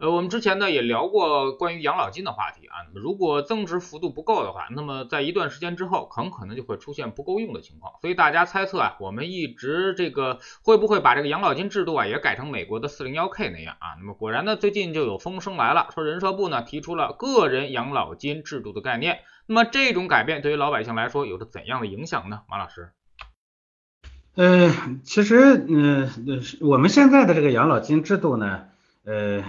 呃，我们之前呢也聊过关于养老金的话题啊。那么如果增值幅度不够的话，那么在一段时间之后，很可能就会出现不够用的情况。所以大家猜测啊，我们一直这个会不会把这个养老金制度啊也改成美国的四零幺 K 那样啊？那么果然呢，最近就有风声来了，说人社部呢提出了个人养老金制度的概念。那么这种改变对于老百姓来说有着怎样的影响呢？马老师？呃，其实嗯，我们现在的这个养老金制度呢。呃呃，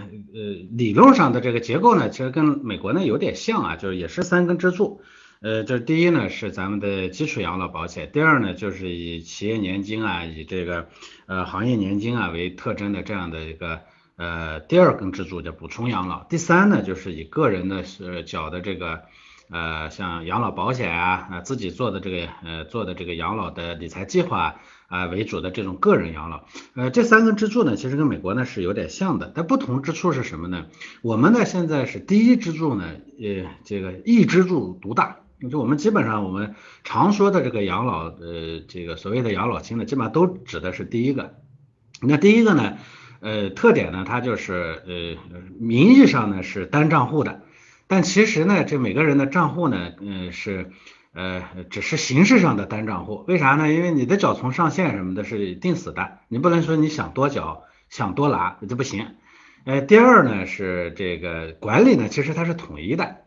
理论上的这个结构呢，其实跟美国呢有点像啊，就是也是三根支柱。呃，这第一呢是咱们的基础养老保险，第二呢就是以企业年金啊，以这个呃行业年金啊为特征的这样的一个呃第二根支柱叫补充养老，第三呢就是以个人的是缴的这个呃像养老保险啊啊自己做的这个呃做的这个养老的理财计划。啊为主的这种个人养老，呃，这三个支柱呢，其实跟美国呢是有点像的，但不同之处是什么呢？我们呢现在是第一支柱呢，呃，这个一支柱独大，就我们基本上我们常说的这个养老，呃，这个所谓的养老金呢，基本上都指的是第一个。那第一个呢，呃，特点呢，它就是呃，名义上呢是单账户的，但其实呢，这每个人的账户呢，嗯，是。呃，只是形式上的单账户，为啥呢？因为你的缴存上限什么的是定死的，你不能说你想多缴想多拿这不行。呃，第二呢是这个管理呢，其实它是统一的，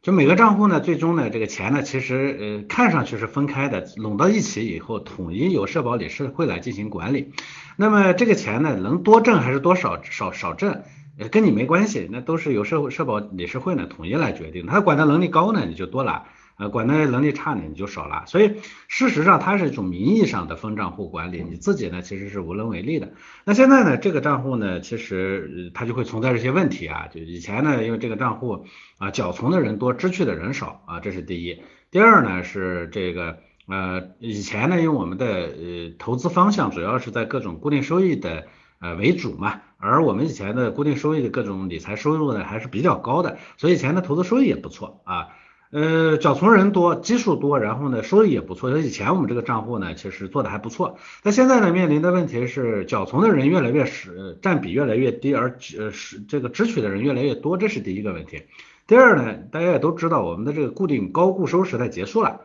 就每个账户呢，最终呢这个钱呢，其实呃看上去是分开的，拢到一起以后，统一由社保理事会来进行管理。那么这个钱呢，能多挣还是多少少少挣，呃跟你没关系，那都是由社社保理事会呢统一来决定。他管的能力高呢，你就多拿。呃，管的能力差呢，你就少了。所以事实上，它是一种名义上的分账户管理，你自己呢其实是无能为力的。那现在呢，这个账户呢，其实它就会存在这些问题啊。就以前呢，因为这个账户啊，缴存的人多，支取的人少啊，这是第一。第二呢是这个呃，以前呢，因为我们的呃投资方向主要是在各种固定收益的呃为主嘛，而我们以前的固定收益的各种理财收入呢还是比较高的，所以以前的投资收益也不错啊。呃，缴存人多，基数多，然后呢，收益也不错。以前我们这个账户呢，其实做的还不错。但现在呢，面临的问题是，缴存的人越来越少，占比越来越低，而呃是这个支取的人越来越多，这是第一个问题。第二呢，大家也都知道，我们的这个固定高固收时代结束了。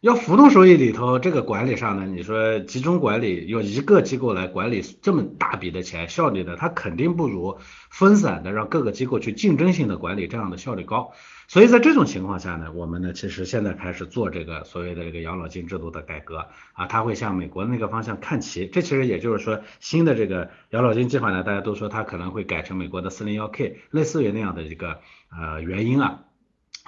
要浮动收益里头，这个管理上呢，你说集中管理，由一个机构来管理这么大笔的钱，效率呢，它肯定不如分散的让各个机构去竞争性的管理这样的效率高。所以在这种情况下呢，我们呢其实现在开始做这个所谓的这个养老金制度的改革啊，它会向美国那个方向看齐。这其实也就是说，新的这个养老金计划呢，大家都说它可能会改成美国的四零幺 K，类似于那样的一个呃原因啊。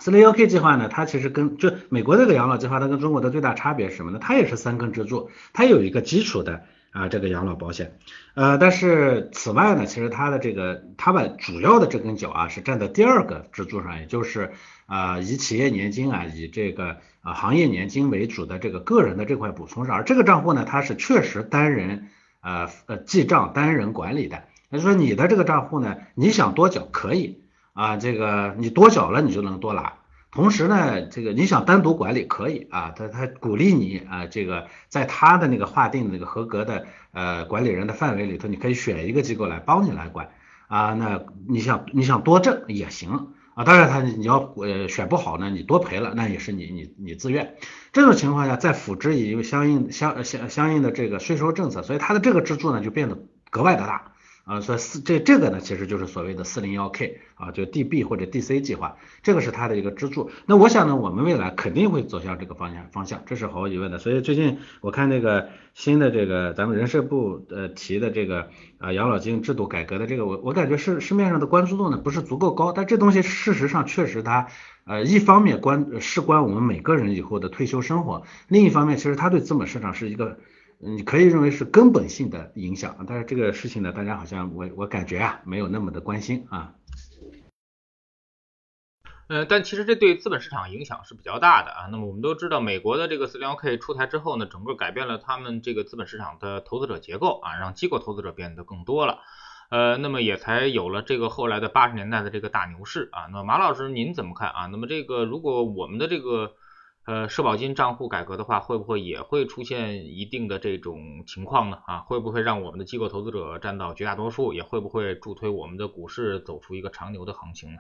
四零幺 K 计划呢，它其实跟就美国这个养老计划，它跟中国的最大差别是什么呢？它也是三根支柱，它有一个基础的啊这个养老保险，呃，但是此外呢，其实它的这个它把主要的这根脚啊是站在第二个支柱上，也就是啊以企业年金啊以这个啊行业年金为主的这个个人的这块补充上，而这个账户呢，它是确实单人呃呃记账单人管理的，也就是说你的这个账户呢，你想多缴可以。啊，这个你多缴了，你就能多拿。同时呢，这个你想单独管理可以啊，他他鼓励你啊，这个在他的那个划定的那个合格的呃管理人的范围里头，你可以选一个机构来帮你来管啊。那你想你想多挣也行啊，当然他你要呃选不好呢，你多赔了那也是你你你自愿。这种情况下再辅之以相应相相相应的这个税收政策，所以它的这个支柱呢就变得格外的大。啊，所以四这这个呢，其实就是所谓的四零幺 K 啊，就 DB 或者 DC 计划，这个是它的一个支柱。那我想呢，我们未来肯定会走向这个方向方向，这是毫无疑问的。所以最近我看那个新的这个咱们人社部呃提的这个啊养老金制度改革的这个，我我感觉市市面上的关注度呢不是足够高，但这东西事实上确实它呃一方面关事关我们每个人以后的退休生活，另一方面其实它对资本市场是一个。你可以认为是根本性的影响，但是这个事情呢，大家好像我我感觉啊，没有那么的关心啊。呃，但其实这对资本市场影响是比较大的啊。那么我们都知道，美国的这个四零幺 K 出台之后呢，整个改变了他们这个资本市场的投资者结构啊，让机构投资者变得更多了。呃，那么也才有了这个后来的八十年代的这个大牛市啊。那马老师您怎么看啊？那么这个如果我们的这个呃社保金账户改革的话，会不会也会出现一定的这种情况呢？啊，会不会让我们的机构投资者占到绝大多数？也会不会助推我们的股市走出一个长牛的行情呢？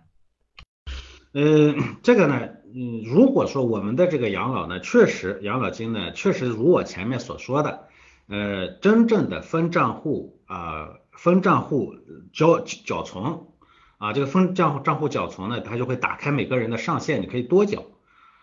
呃，这个呢，嗯，如果说我们的这个养老呢，确实养老金呢，确实如我前面所说的，呃，真正的分账户啊，分账户缴缴存啊，这个分账户账户缴存呢，它就会打开每个人的上限，你可以多缴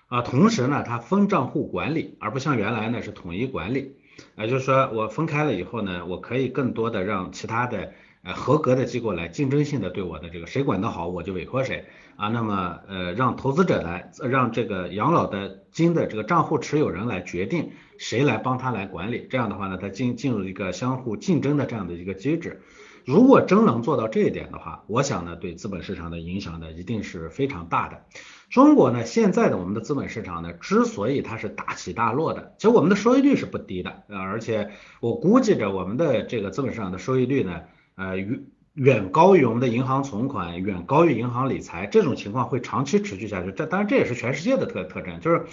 啊，同时呢，它分账户管理，而不像原来呢是统一管理，也就是说我分开了以后呢，我可以更多的让其他的呃合格的机构来竞争性的对我的这个谁管得好，我就委托谁。啊，那么呃，让投资者来，让这个养老的金的这个账户持有人来决定谁来帮他来管理，这样的话呢，他进进入一个相互竞争的这样的一个机制。如果真能做到这一点的话，我想呢，对资本市场的影响呢，一定是非常大的。中国呢，现在的我们的资本市场呢，之所以它是大起大落的，其实我们的收益率是不低的，呃，而且我估计着我们的这个资本市场的收益率呢，呃，远远高于我们的银行存款，远高于银行理财，这种情况会长期持续下去。这当然这也是全世界的特特征，就是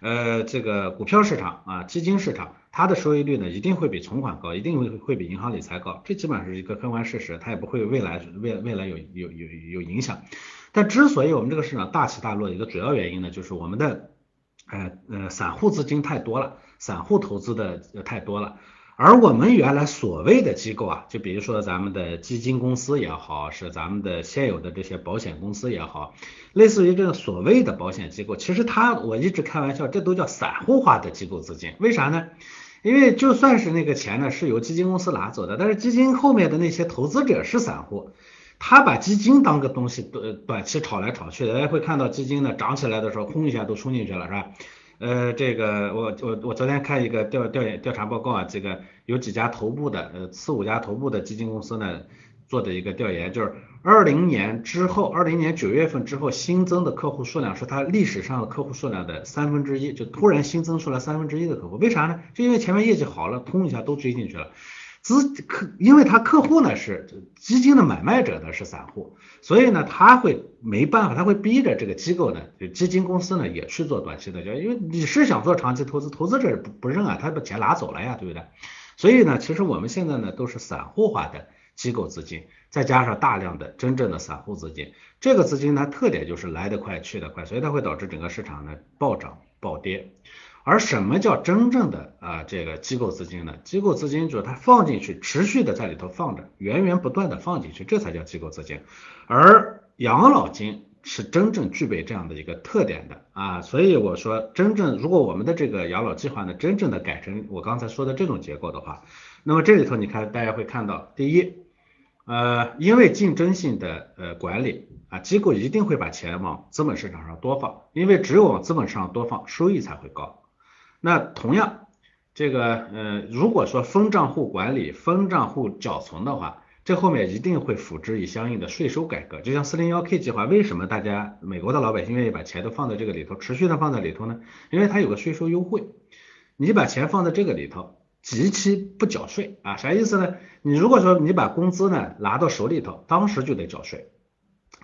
呃这个股票市场啊，基金市场，它的收益率呢一定会比存款高，一定会会比银行理财高，这基本上是一个客观事实，它也不会未来未未来有有有有影响。但之所以我们这个市场大起大落，一个主要原因呢，就是我们的呃呃散户资金太多了，散户投资的太多了。而我们原来所谓的机构啊，就比如说咱们的基金公司也好，是咱们的现有的这些保险公司也好，类似于这个所谓的保险机构，其实它我一直开玩笑，这都叫散户化的机构资金。为啥呢？因为就算是那个钱呢是由基金公司拿走的，但是基金后面的那些投资者是散户，他把基金当个东西短短期炒来炒去的，大家会看到基金呢涨起来的时候，轰一下都冲进去了，是吧？呃，这个我我我昨天看一个调调研调查报告啊，这个有几家头部的呃四五家头部的基金公司呢做的一个调研，就是二零年之后，二零年九月份之后新增的客户数量是它历史上的客户数量的三分之一，就突然新增出来三分之一的客户，为啥呢？就因为前面业绩好了，通一下都追进去了。资客，因为他客户呢是基金的买卖者呢是散户，所以呢他会没办法，他会逼着这个机构呢，就基金公司呢也去做短期的交易，因为你是想做长期投资，投资者不不认啊，他把钱拿走了呀，对不对？所以呢，其实我们现在呢都是散户化的机构资金，再加上大量的真正的散户资金，这个资金呢特点就是来得快去得快，所以它会导致整个市场呢暴涨暴跌。而什么叫真正的啊这个机构资金呢？机构资金就是它放进去，持续的在里头放着，源源不断的放进去，这才叫机构资金。而养老金是真正具备这样的一个特点的啊，所以我说真正如果我们的这个养老计划呢，真正的改成我刚才说的这种结构的话，那么这里头你看大家会看到，第一，呃，因为竞争性的呃管理啊，机构一定会把钱往资本市场上多放，因为只有往资本市场多放，收益才会高。那同样，这个呃，如果说分账户管理、分账户缴存的话，这后面一定会辅之以相应的税收改革。就像四零幺 K 计划，为什么大家美国的老百姓愿意把钱都放在这个里头，持续的放在里头呢？因为它有个税收优惠，你把钱放在这个里头，极其不缴税啊？啥意思呢？你如果说你把工资呢拿到手里头，当时就得缴税，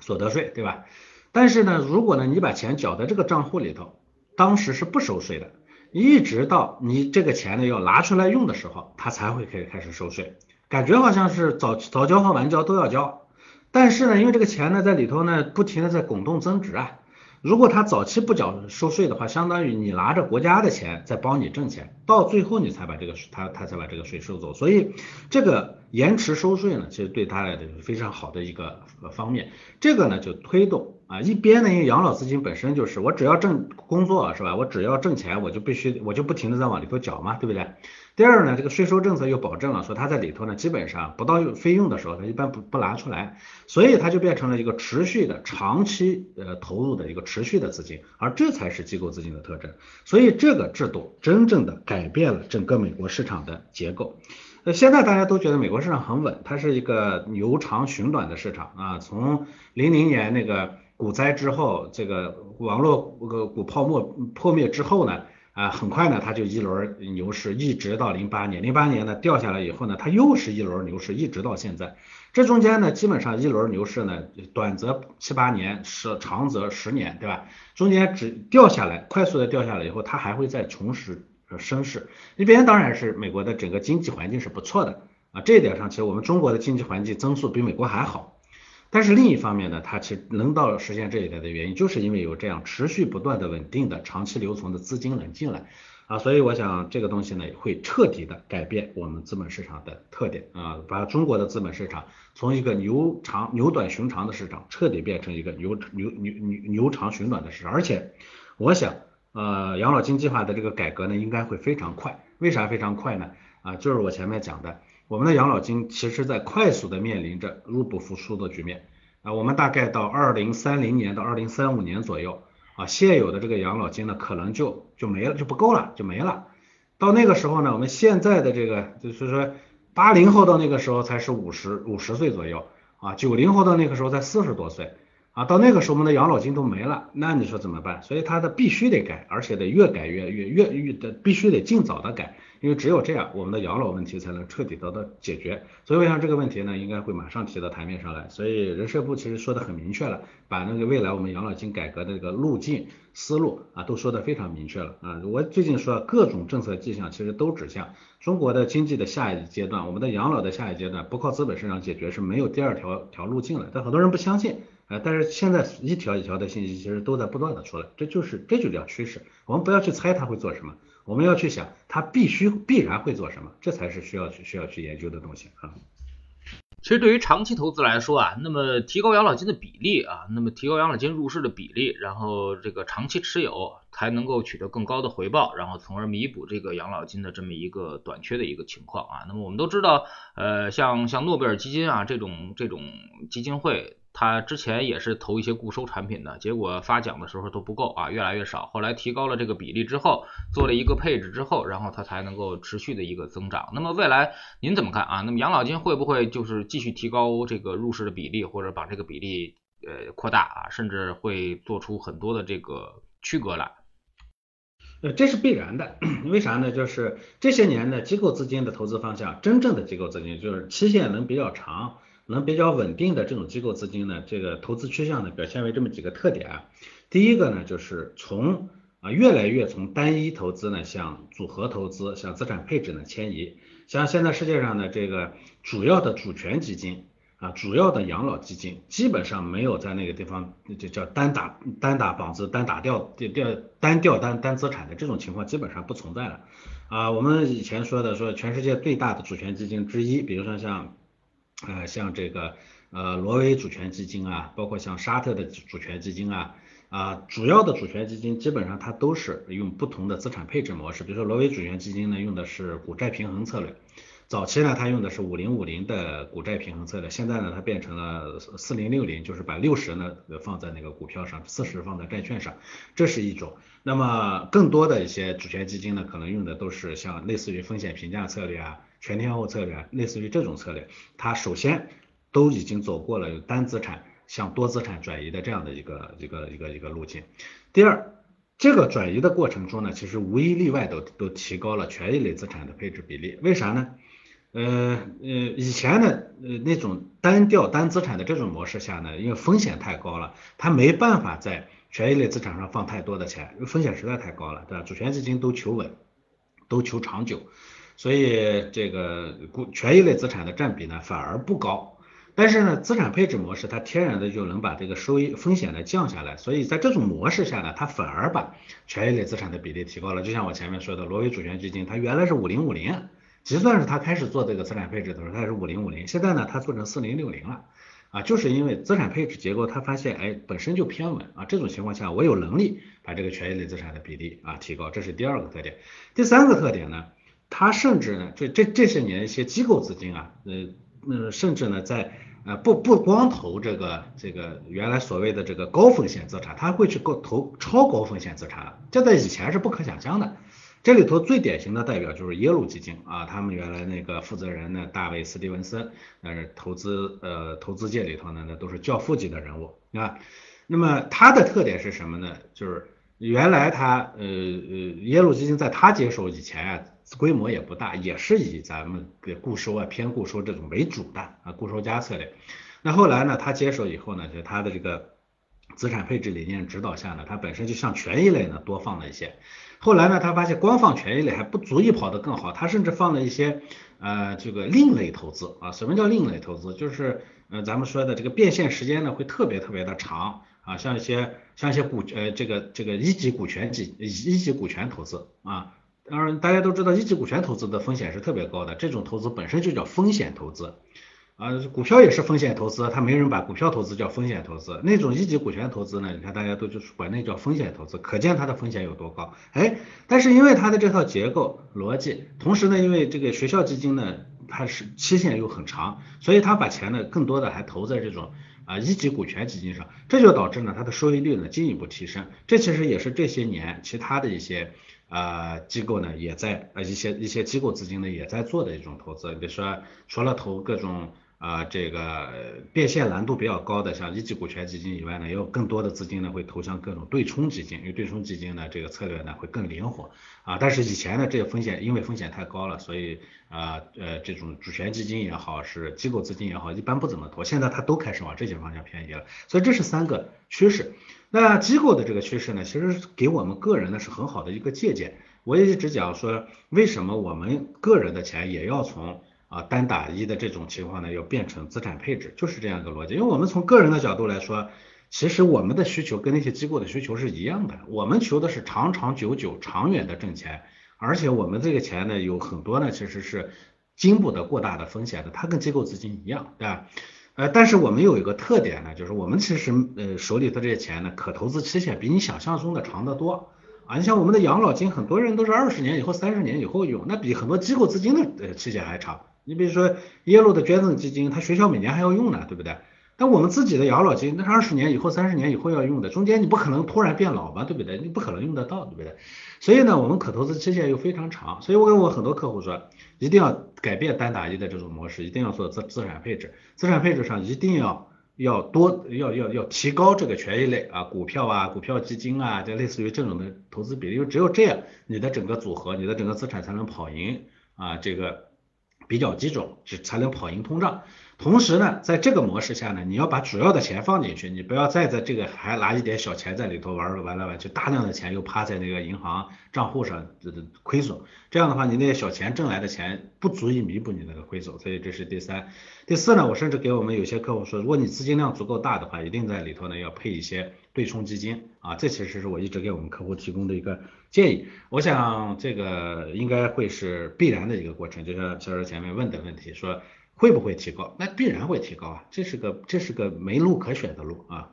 所得税，对吧？但是呢，如果呢你把钱缴在这个账户里头，当时是不收税的。一直到你这个钱呢要拿出来用的时候，它才会开开始收税，感觉好像是早早交和晚交都要交，但是呢，因为这个钱呢在里头呢不停的在滚动增值啊，如果他早期不缴收税的话，相当于你拿着国家的钱在帮你挣钱，到最后你才把这个他他才把这个税收走，所以这个延迟收税呢，其实对他来是非常好的一个方面，这个呢就推动。啊，一边呢，因为养老资金本身就是我只要挣工作是吧？我只要挣钱，我就必须我就不停的在往里头缴嘛，对不对？第二呢，这个税收政策又保证了说它在里头呢，基本上不到费用的时候，它一般不不拿出来，所以它就变成了一个持续的长期呃投入的一个持续的资金，而这才是机构资金的特征。所以这个制度真正的改变了整个美国市场的结构。那现在大家都觉得美国市场很稳，它是一个牛长熊短的市场啊，从零零年那个。股灾之后，这个网络个股泡沫破灭之后呢，啊，很快呢，它就一轮牛市，一直到零八年，零八年呢掉下来以后呢，它又是一轮牛市，一直到现在。这中间呢，基本上一轮牛市呢，短则七八年，是长则十年，对吧？中间只掉下来，快速的掉下来以后，它还会再重拾升势。一边当然是美国的整个经济环境是不错的啊，这一点上其实我们中国的经济环境增速比美国还好。但是另一方面呢，它其实能到实现这一点的原因，就是因为有这样持续不断的稳定的长期留存的资金能进来啊，所以我想这个东西呢会彻底的改变我们资本市场的特点啊，把中国的资本市场从一个牛长牛短熊长的市场彻底变成一个牛牛牛牛牛长熊短的市场，而且我想呃养老金计划的这个改革呢应该会非常快，为啥非常快呢？啊，就是我前面讲的。我们的养老金其实在快速的面临着入不敷出的局面啊，我们大概到二零三零年到二零三五年左右啊，现有的这个养老金呢可能就就没了，就不够了，就没了。到那个时候呢，我们现在的这个就是说八零后到那个时候才是五十五十岁左右啊，九零后到那个时候才四十多岁啊，到那个时候我们的养老金都没了，那你说怎么办？所以它的必须得改，而且得越改越越越越的必须得尽早的改。因为只有这样，我们的养老问题才能彻底得到解决。所以我想这个问题呢，应该会马上提到台面上来。所以人社部其实说的很明确了，把那个未来我们养老金改革的这个路径思路啊，都说的非常明确了啊。我最近说各种政策迹象其实都指向中国的经济的下一阶段，我们的养老的下一阶段不靠资本市场解决是没有第二条条路径了。但很多人不相信啊，但是现在一条一条的信息其实都在不断的出来，这就是这就叫趋势。我们不要去猜它会做什么。我们要去想，它必须必然会做什么，这才是需要去需要去研究的东西啊。其实对于长期投资来说啊，那么提高养老金的比例啊，那么提高养老金入市的比例，然后这个长期持有才能够取得更高的回报，然后从而弥补这个养老金的这么一个短缺的一个情况啊。那么我们都知道，呃，像像诺贝尔基金啊这种这种基金会。他之前也是投一些固收产品的，结果发奖的时候都不够啊，越来越少。后来提高了这个比例之后，做了一个配置之后，然后它才能够持续的一个增长。那么未来您怎么看啊？那么养老金会不会就是继续提高这个入市的比例，或者把这个比例呃扩大啊，甚至会做出很多的这个区隔来？呃，这是必然的。为啥呢？就是这些年的机构资金的投资方向，真正的机构资金就是期限能比较长。能比较稳定的这种机构资金呢，这个投资趋向呢表现为这么几个特点啊。第一个呢，就是从啊越来越从单一投资呢向组合投资、向资产配置呢迁移。像现在世界上的这个主要的主权基金啊，主要的养老基金，基本上没有在那个地方就叫单打单打膀子、单打掉掉单掉单单资产的这种情况基本上不存在了啊。我们以前说的说全世界最大的主权基金之一，比如说像。呃，像这个呃挪威主权基金啊，包括像沙特的主权基金啊，啊主要的主权基金基本上它都是用不同的资产配置模式。比如说挪威主权基金呢，用的是股债平衡策略，早期呢它用的是五零五零的股债平衡策略，现在呢它变成了四零六零，就是把六十呢放在那个股票上，四十放在债券上，这是一种。那么更多的一些主权基金呢，可能用的都是像类似于风险评价策略啊。全天候策略，类似于这种策略，它首先都已经走过了单资产向多资产转移的这样的一个一个一个一个路径。第二，这个转移的过程中呢，其实无一例外都都提高了权益类资产的配置比例。为啥呢？呃呃，以前呢，呃那种单调单资产的这种模式下呢，因为风险太高了，它没办法在权益类资产上放太多的钱，因为风险实在太高了，对吧？主权基金都求稳，都求长久。所以这个股权益类资产的占比呢反而不高，但是呢资产配置模式它天然的就能把这个收益风险呢降下来，所以在这种模式下呢，它反而把权益类资产的比例提高了。就像我前面说的，挪威主权基金它原来是五零五零，就算是它开始做这个资产配置的时候，它也是五零五零，现在呢它做成四零六零了，啊，就是因为资产配置结构它发现哎本身就偏稳啊，这种情况下我有能力把这个权益类资产的比例啊提高，这是第二个特点。第三个特点呢？它甚至呢，这这这些年一些机构资金啊，呃呃，甚至呢，在呃不不光投这个这个原来所谓的这个高风险资产，它会去投投超高风险资产，这在以前是不可想象的。这里头最典型的代表就是耶鲁基金啊，他们原来那个负责人呢，大卫斯蒂文森，那是投资呃投资界里头呢，那都是教父级的人物啊。那么它的特点是什么呢？就是原来他呃呃耶鲁基金在他接手以前啊。规模也不大，也是以咱们的固收啊、偏固收这种为主的啊固收加策略。那后来呢，他接手以后呢，就他的这个资产配置理念指导下呢，他本身就向权益类呢多放了一些。后来呢，他发现光放权益类还不足以跑得更好，他甚至放了一些呃这个另类投资啊。什么叫另类投资？就是呃咱们说的这个变现时间呢会特别特别的长啊，像一些像一些股呃这个这个一级股权级一级股权投资啊。当然大家都知道一级股权投资的风险是特别高的，这种投资本身就叫风险投资。啊，股票也是风险投资，他没人把股票投资叫风险投资。那种一级股权投资呢，你看大家都就是管那叫风险投资，可见它的风险有多高。哎，但是因为它的这套结构逻辑，同时呢，因为这个学校基金呢，它是期限又很长，所以它把钱呢更多的还投在这种啊一级股权基金上，这就导致呢它的收益率呢进一步提升。这其实也是这些年其他的一些啊机构呢也在呃一些一些机构资金呢也在做的一种投资，比如说除了投各种。啊，这个变现难度比较高的，像一级股权基金以外呢，也有更多的资金呢会投向各种对冲基金，因为对冲基金呢这个策略呢会更灵活啊。但是以前呢这个风险因为风险太高了，所以啊呃这种主权基金也好，是机构资金也好，一般不怎么投。现在它都开始往这些方向偏移了，所以这是三个趋势。那机构的这个趋势呢，其实给我们个人呢是很好的一个借鉴。我也一直讲说，为什么我们个人的钱也要从啊，单打一的这种情况呢，要变成资产配置，就是这样一个逻辑。因为我们从个人的角度来说，其实我们的需求跟那些机构的需求是一样的，我们求的是长长久久、长远的挣钱，而且我们这个钱呢，有很多呢，其实是经不得过大的风险的，它跟机构资金一样，对吧？呃，但是我们有一个特点呢，就是我们其实呃手里的这些钱呢，可投资期限比你想象中的长得多啊。你像我们的养老金，很多人都是二十年以后、三十年以后用，那比很多机构资金的呃期限还长。你比如说耶鲁的捐赠基金，它学校每年还要用呢，对不对？但我们自己的养老金，那是二十年以后、三十年以后要用的，中间你不可能突然变老吧，对不对？你不可能用得到，对不对？所以呢，我们可投资期限又非常长，所以我跟我很多客户说，一定要改变单打一的这种模式，一定要做资资产配置，资产配置上一定要要多要要要提高这个权益类啊，股票啊、股票基金啊，这类似于这种的投资比例，因为只有这样，你的整个组合、你的整个资产才能跑赢啊这个。比较基准，只才能跑赢通胀。同时呢，在这个模式下呢，你要把主要的钱放进去，你不要再在这个还拿一点小钱在里头玩玩来玩去，大量的钱又趴在那个银行账户上亏损。这样的话，你那些小钱挣来的钱不足以弥补你那个亏损。所以这是第三、第四呢。我甚至给我们有些客户说，如果你资金量足够大的话，一定在里头呢要配一些对冲基金啊。这其实是我一直给我们客户提供的一个。建议，我想这个应该会是必然的一个过程，就像小周前面问的问题，说会不会提高？那必然会提高啊，这是个这是个没路可选的路啊。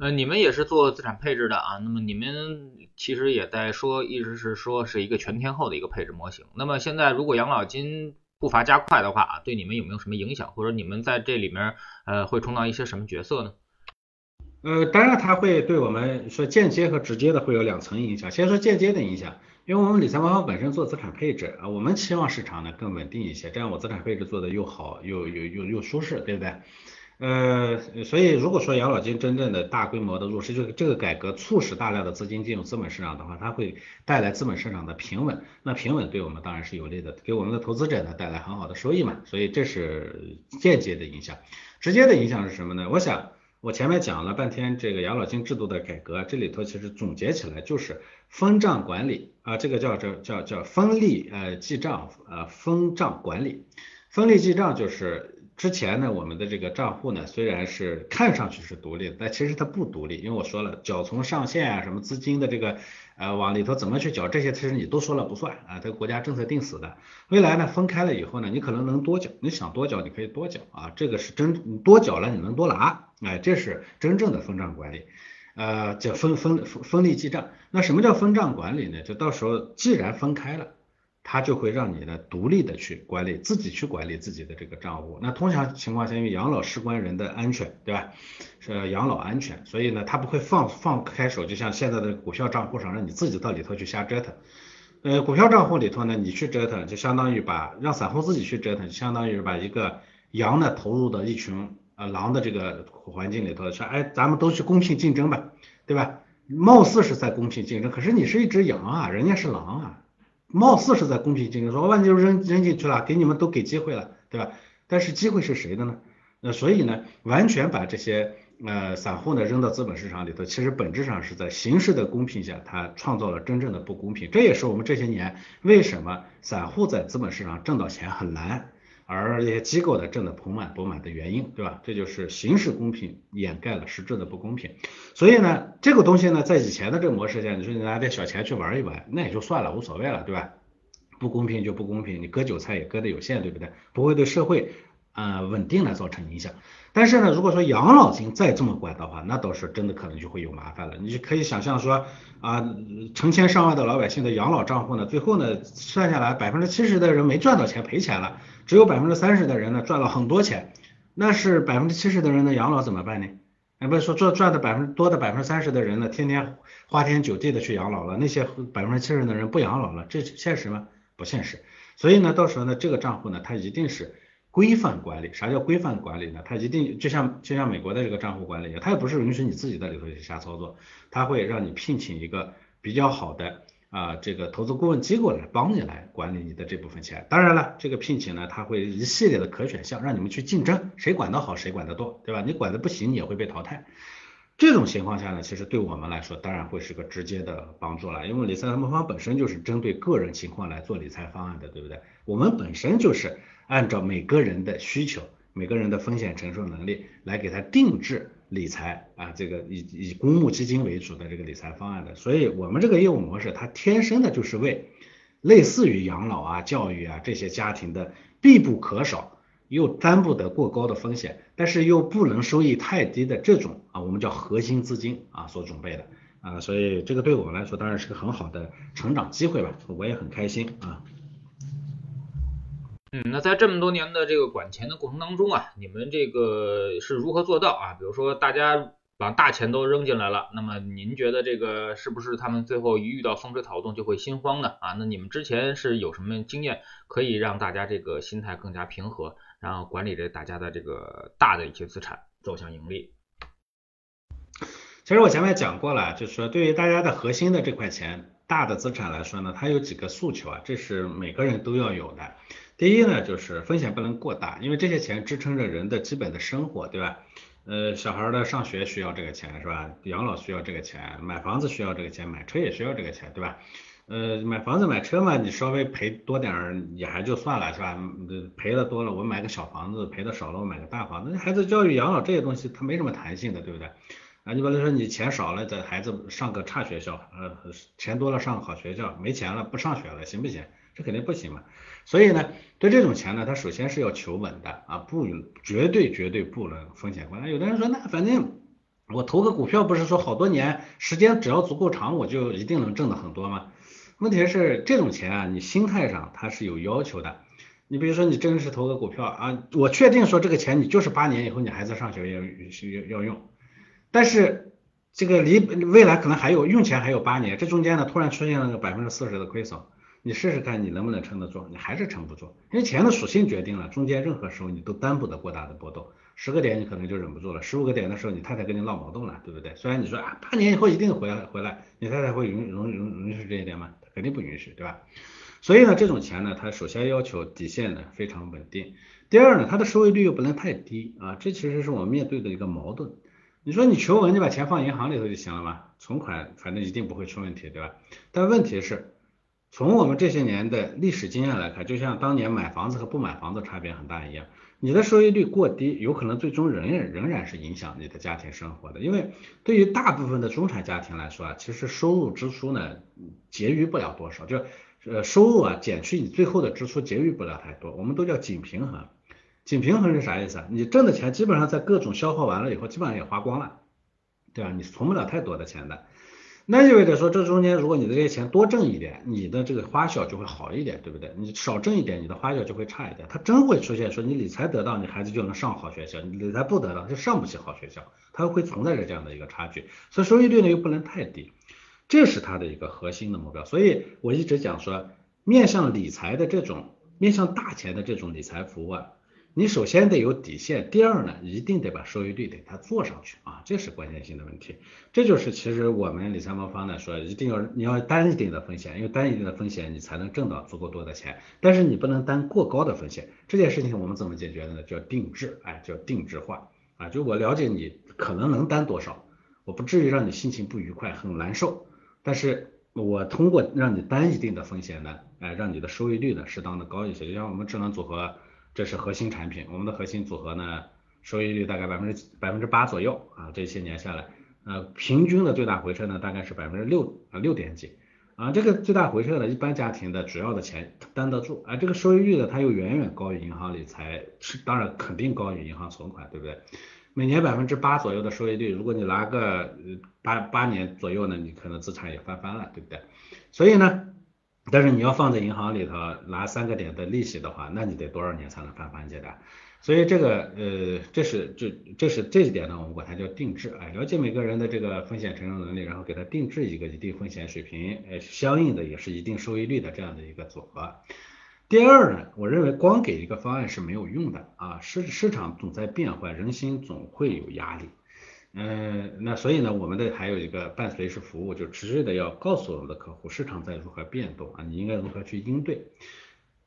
呃，你们也是做资产配置的啊，那么你们其实也在说，一直是说是一个全天候的一个配置模型。那么现在如果养老金步伐加快的话啊，对你们有没有什么影响？或者你们在这里面呃会充当一些什么角色呢？呃，当然它会对我们说间接和直接的会有两层影响。先说间接的影响，因为我们理财魔方本身做资产配置啊，我们期望市场呢更稳定一些，这样我资产配置做的又好又又又又舒适，对不对？呃，所以如果说养老金真正的大规模的入市，就这个改革促使大量的资金进入资本市场的话，它会带来资本市场的平稳，那平稳对我们当然是有利的，给我们的投资者呢带来很好的收益嘛。所以这是间接的影响，直接的影响是什么呢？我想。我前面讲了半天这个养老金制度的改革，这里头其实总结起来就是分账管理啊，这个叫叫叫叫分利呃记账呃分账管理，分利记账就是之前呢我们的这个账户呢虽然是看上去是独立的，但其实它不独立，因为我说了缴存上限啊什么资金的这个。呃，往里头怎么去缴这些，其实你都说了不算啊，这个国家政策定死的。未来呢，分开了以后呢，你可能能多缴，你想多缴你可以多缴啊，这个是真多缴了你能多拿，哎，这是真正的分账管理，呃，叫分分分分利记账。那什么叫分账管理呢？就到时候既然分开了。它就会让你呢独立的去管理，自己去管理自己的这个账户。那通常情况下，因为养老事关人的安全，对吧？是养老安全，所以呢，它不会放放开手，就像现在的股票账户上，让你自己到里头去瞎折腾。呃，股票账户里头呢，你去折腾，就相当于把让散户自己去折腾，相当于把一个羊呢投入到一群呃狼的这个环境里头，说，哎，咱们都去公平竞争吧，对吧？貌似是在公平竞争，可是你是一只羊啊，人家是狼啊，貌似是在公平竞争，说万就扔扔进去了，给你们都给机会了，对吧？但是机会是谁的呢？那所以呢，完全把这些呃散户呢扔到资本市场里头，其实本质上是在形式的公平下，它创造了真正的不公平。这也是我们这些年为什么散户在资本市场挣到钱很难。而这些机构呢挣得盆满钵满的原因，对吧？这就是形式公平掩盖了实质的不公平。所以呢，这个东西呢，在以前的这个模式下，你说你拿点小钱去玩一玩，那也就算了，无所谓了，对吧？不公平就不公平，你割韭菜也割得有限，对不对？不会对社会啊稳定来造成影响。但是呢，如果说养老金再这么管的话，那倒是真的可能就会有麻烦了。你就可以想象说啊，成千上万的老百姓的养老账户呢，最后呢算下来，百分之七十的人没赚到钱，赔钱了。只有百分之三十的人呢赚了很多钱，那是百分之七十的人的养老怎么办呢？哎，不是说赚赚的百分之多的百分之三十的人呢，天天花天酒地的去养老了，那些百分之七十的人不养老了，这现实吗？不现实。所以呢，到时候呢，这个账户呢，它一定是规范管理。啥叫规范管理呢？它一定就像就像美国的这个账户管理，它也不是允许你自己在里头去瞎操作，它会让你聘请一个比较好的。啊，这个投资顾问机构来帮你来管理你的这部分钱。当然了，这个聘请呢，他会一系列的可选项，让你们去竞争，谁管得好谁管得多，对吧？你管的不行，你也会被淘汰。这种情况下呢，其实对我们来说，当然会是个直接的帮助了，因为理财魔方本身就是针对个人情况来做理财方案的，对不对？我们本身就是按照每个人的需求。每个人的风险承受能力来给他定制理财啊，这个以以公募基金为主的这个理财方案的，所以我们这个业务模式它天生的就是为类似于养老啊、教育啊这些家庭的必不可少又担不得过高的风险，但是又不能收益太低的这种啊，我们叫核心资金啊所准备的啊，所以这个对我们来说当然是个很好的成长机会吧，我也很开心啊。嗯，那在这么多年的这个管钱的过程当中啊，你们这个是如何做到啊？比如说大家把大钱都扔进来了，那么您觉得这个是不是他们最后一遇到风吹草动就会心慌呢？啊，那你们之前是有什么经验可以让大家这个心态更加平和，然后管理着大家的这个大的一些资产走向盈利？其实我前面讲过了，就是说对于大家的核心的这块钱大的资产来说呢，它有几个诉求啊，这是每个人都要有的。第一呢，就是风险不能过大，因为这些钱支撑着人的基本的生活，对吧？呃，小孩的上学需要这个钱，是吧？养老需要这个钱，买房子需要这个钱，买车也需要这个钱，对吧？呃，买房子买车嘛，你稍微赔多点儿也还就算了，是吧？赔的多了，我买个小房子；赔的少了，我买个大房子。孩子教育、养老这些东西，它没什么弹性的，对不对？啊，你比如说你钱少了，这孩子上个差学校，呃，钱多了上个好学校，没钱了不上学了，行不行？这肯定不行嘛。所以呢，对这种钱呢，他首先是要求稳的啊，不绝对绝对不能风险过大。有的人说，那反正我投个股票，不是说好多年时间只要足够长，我就一定能挣的很多吗？问题是这种钱啊，你心态上它是有要求的。你比如说你真是投个股票啊，我确定说这个钱你就是八年以后你孩子上学要要要用，但是这个离未来可能还有用钱还有八年，这中间呢突然出现了个百分之四十的亏损。你试试看，你能不能撑得住？你还是撑不住，因为钱的属性决定了，中间任何时候你都担不得过大的波动。十个点你可能就忍不住了，十五个点的时候你太太跟你闹矛盾了，对不对？虽然你说啊，八年以后一定回来回来，你太太会允容容允许这一点吗？肯定不允许，对吧？所以呢，这种钱呢，它首先要求底线呢非常稳定，第二呢，它的收益率又不能太低啊，这其实是我们面对的一个矛盾。你说你求稳，你把钱放银行里头就行了嘛，存款反正一定不会出问题，对吧？但问题是。从我们这些年的历史经验来看，就像当年买房子和不买房子差别很大一样，你的收益率过低，有可能最终仍然仍然是影响你的家庭生活的。因为对于大部分的中产家庭来说啊，其实收入支出呢结余不了多少，就呃收入啊减去你最后的支出结余不了太多，我们都叫紧平衡。紧平衡是啥意思啊？你挣的钱基本上在各种消耗完了以后，基本上也花光了，对吧？你存不了太多的钱的。那意味着说，这中间如果你的这些钱多挣一点，你的这个花销就会好一点，对不对？你少挣一点，你的花销就会差一点。它真会出现说，你理财得到，你孩子就能上好学校；你理财不得到，就上不起好学校。它会存在着这样的一个差距，所以收益率呢又不能太低，这是它的一个核心的目标。所以我一直讲说，面向理财的这种面向大钱的这种理财服务啊，你首先得有底线，第二呢，一定得把收益率给它做上去啊，这是关键性的问题。这就是其实我们理财魔方呢说，一定要你要担一定的风险，因为担一定的风险，你才能挣到足够多的钱。但是你不能担过高的风险。这件事情我们怎么解决的呢？叫定制，哎，叫定制化啊。就我了解你可能能担多少，我不至于让你心情不愉快、很难受。但是我通过让你担一定的风险呢，哎，让你的收益率呢适当的高一些。就像我们智能组合。这是核心产品，我们的核心组合呢，收益率大概百分之百分之八左右啊，这些年下来，呃，平均的最大回撤呢大概是百分之六啊六点几啊，这个最大回撤呢，一般家庭的主要的钱担得住啊，这个收益率呢，它又远远高于银行理财，是当然肯定高于银行存款，对不对？每年百分之八左右的收益率，如果你拿个八八年左右呢，你可能资产也翻番了，对不对？所以呢。但是你要放在银行里头拿三个点的利息的话，那你得多少年才能翻番阶段？所以这个呃，这是这这是这一点呢，我们管它叫定制，哎，了解每个人的这个风险承受能力，然后给他定制一个一定风险水平，呃，相应的也是一定收益率的这样的一个组合。第二呢，我认为光给一个方案是没有用的啊，市市场总在变换，人心总会有压力。嗯，那所以呢，我们的还有一个伴随式服务，就持续的要告诉我们的客户市场在如何变动啊，你应该如何去应对。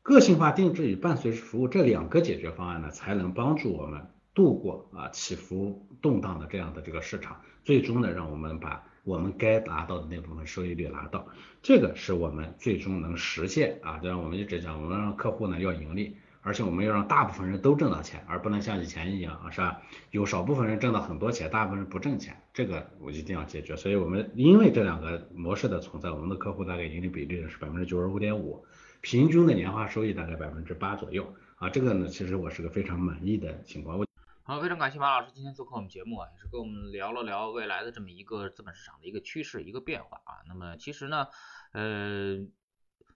个性化定制与伴随式服务这两个解决方案呢，才能帮助我们度过啊起伏动荡的这样的这个市场，最终呢，让我们把我们该拿到的那部分收益率拿到，这个是我们最终能实现啊，就像我们一直讲，我们让客户呢要盈利。而且我们要让大部分人都挣到钱，而不能像以前一样啊，是吧？有少部分人挣到很多钱，大部分人不挣钱，这个我一定要解决。所以我们因为这两个模式的存在，我们的客户大概盈利比率是百分之九十五点五，平均的年化收益大概百分之八左右啊。这个呢，其实我是个非常满意的情况。好，非常感谢马老师今天做客我们节目啊，也是跟我们聊了聊未来的这么一个资本市场的一个趋势、一个变化啊。那么其实呢，呃。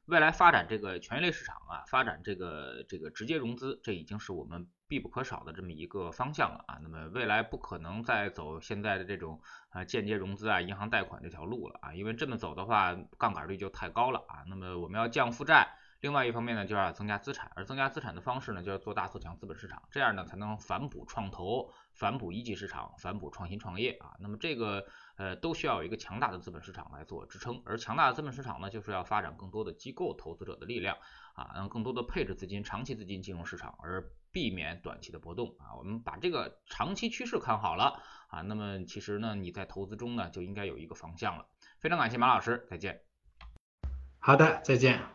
未来发展这个权益类市场啊，发展这个这个直接融资，这已经是我们必不可少的这么一个方向了啊。那么未来不可能再走现在的这种啊间接融资啊、银行贷款这条路了啊，因为这么走的话，杠杆率就太高了啊。那么我们要降负债，另外一方面呢，就要增加资产，而增加资产的方式呢，就要做大做强资本市场，这样呢才能反哺创投，反哺一级市场，反哺创新创业啊。那么这个。呃，都需要有一个强大的资本市场来做支撑，而强大的资本市场呢，就是要发展更多的机构投资者的力量啊，让更多的配置资金、长期资金进入市场，而避免短期的波动啊。我们把这个长期趋势看好了啊，那么其实呢，你在投资中呢，就应该有一个方向了。非常感谢马老师，再见。好的，再见。